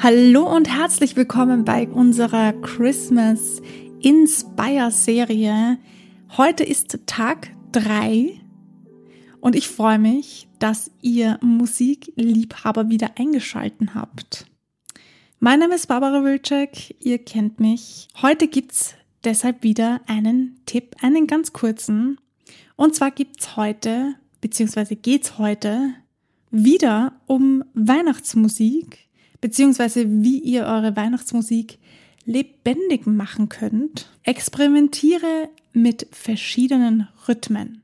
Hallo und herzlich willkommen bei unserer Christmas Inspire Serie. Heute ist Tag drei und ich freue mich, dass ihr Musikliebhaber wieder eingeschalten habt. Mein Name ist Barbara Wilczek, ihr kennt mich. Heute gibt's deshalb wieder einen Tipp, einen ganz kurzen. Und zwar gibt's heute, beziehungsweise geht's heute wieder um Weihnachtsmusik, beziehungsweise wie ihr eure Weihnachtsmusik lebendig machen könnt. Experimentiere mit verschiedenen Rhythmen.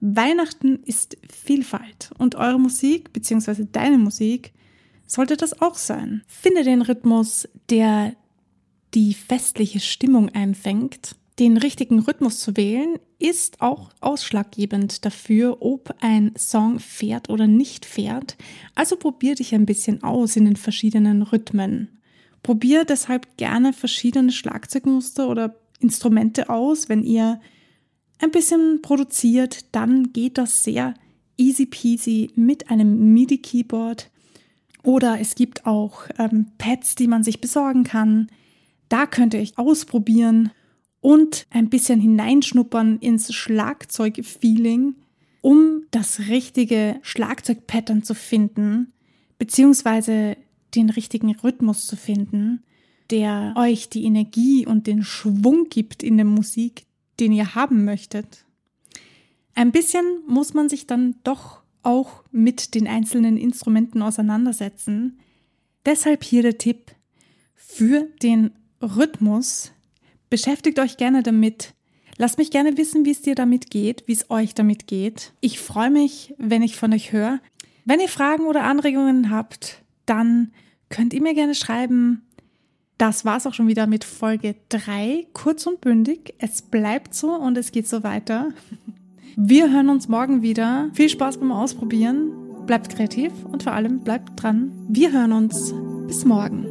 Weihnachten ist Vielfalt und eure Musik beziehungsweise deine Musik sollte das auch sein. Finde den Rhythmus, der die festliche Stimmung einfängt. Den richtigen Rhythmus zu wählen ist auch ausschlaggebend dafür, ob ein Song fährt oder nicht fährt. Also probier dich ein bisschen aus in den verschiedenen Rhythmen. Probier deshalb gerne verschiedene Schlagzeugmuster oder Instrumente aus. Wenn ihr ein bisschen produziert, dann geht das sehr easy peasy mit einem MIDI-Keyboard. Oder es gibt auch ähm, Pads, die man sich besorgen kann. Da könnte ich ausprobieren und ein bisschen hineinschnuppern ins Schlagzeug-Feeling, um das richtige Schlagzeugpattern zu finden, beziehungsweise den richtigen Rhythmus zu finden, der euch die Energie und den Schwung gibt in der Musik, den ihr haben möchtet. Ein bisschen muss man sich dann doch auch mit den einzelnen Instrumenten auseinandersetzen. Deshalb hier der Tipp für den Rhythmus. Beschäftigt euch gerne damit. Lasst mich gerne wissen, wie es dir damit geht, wie es euch damit geht. Ich freue mich, wenn ich von euch höre. Wenn ihr Fragen oder Anregungen habt, dann könnt ihr mir gerne schreiben. Das war's auch schon wieder mit Folge 3, kurz und bündig. Es bleibt so und es geht so weiter. Wir hören uns morgen wieder. Viel Spaß beim Ausprobieren. Bleibt kreativ und vor allem bleibt dran. Wir hören uns. Bis morgen.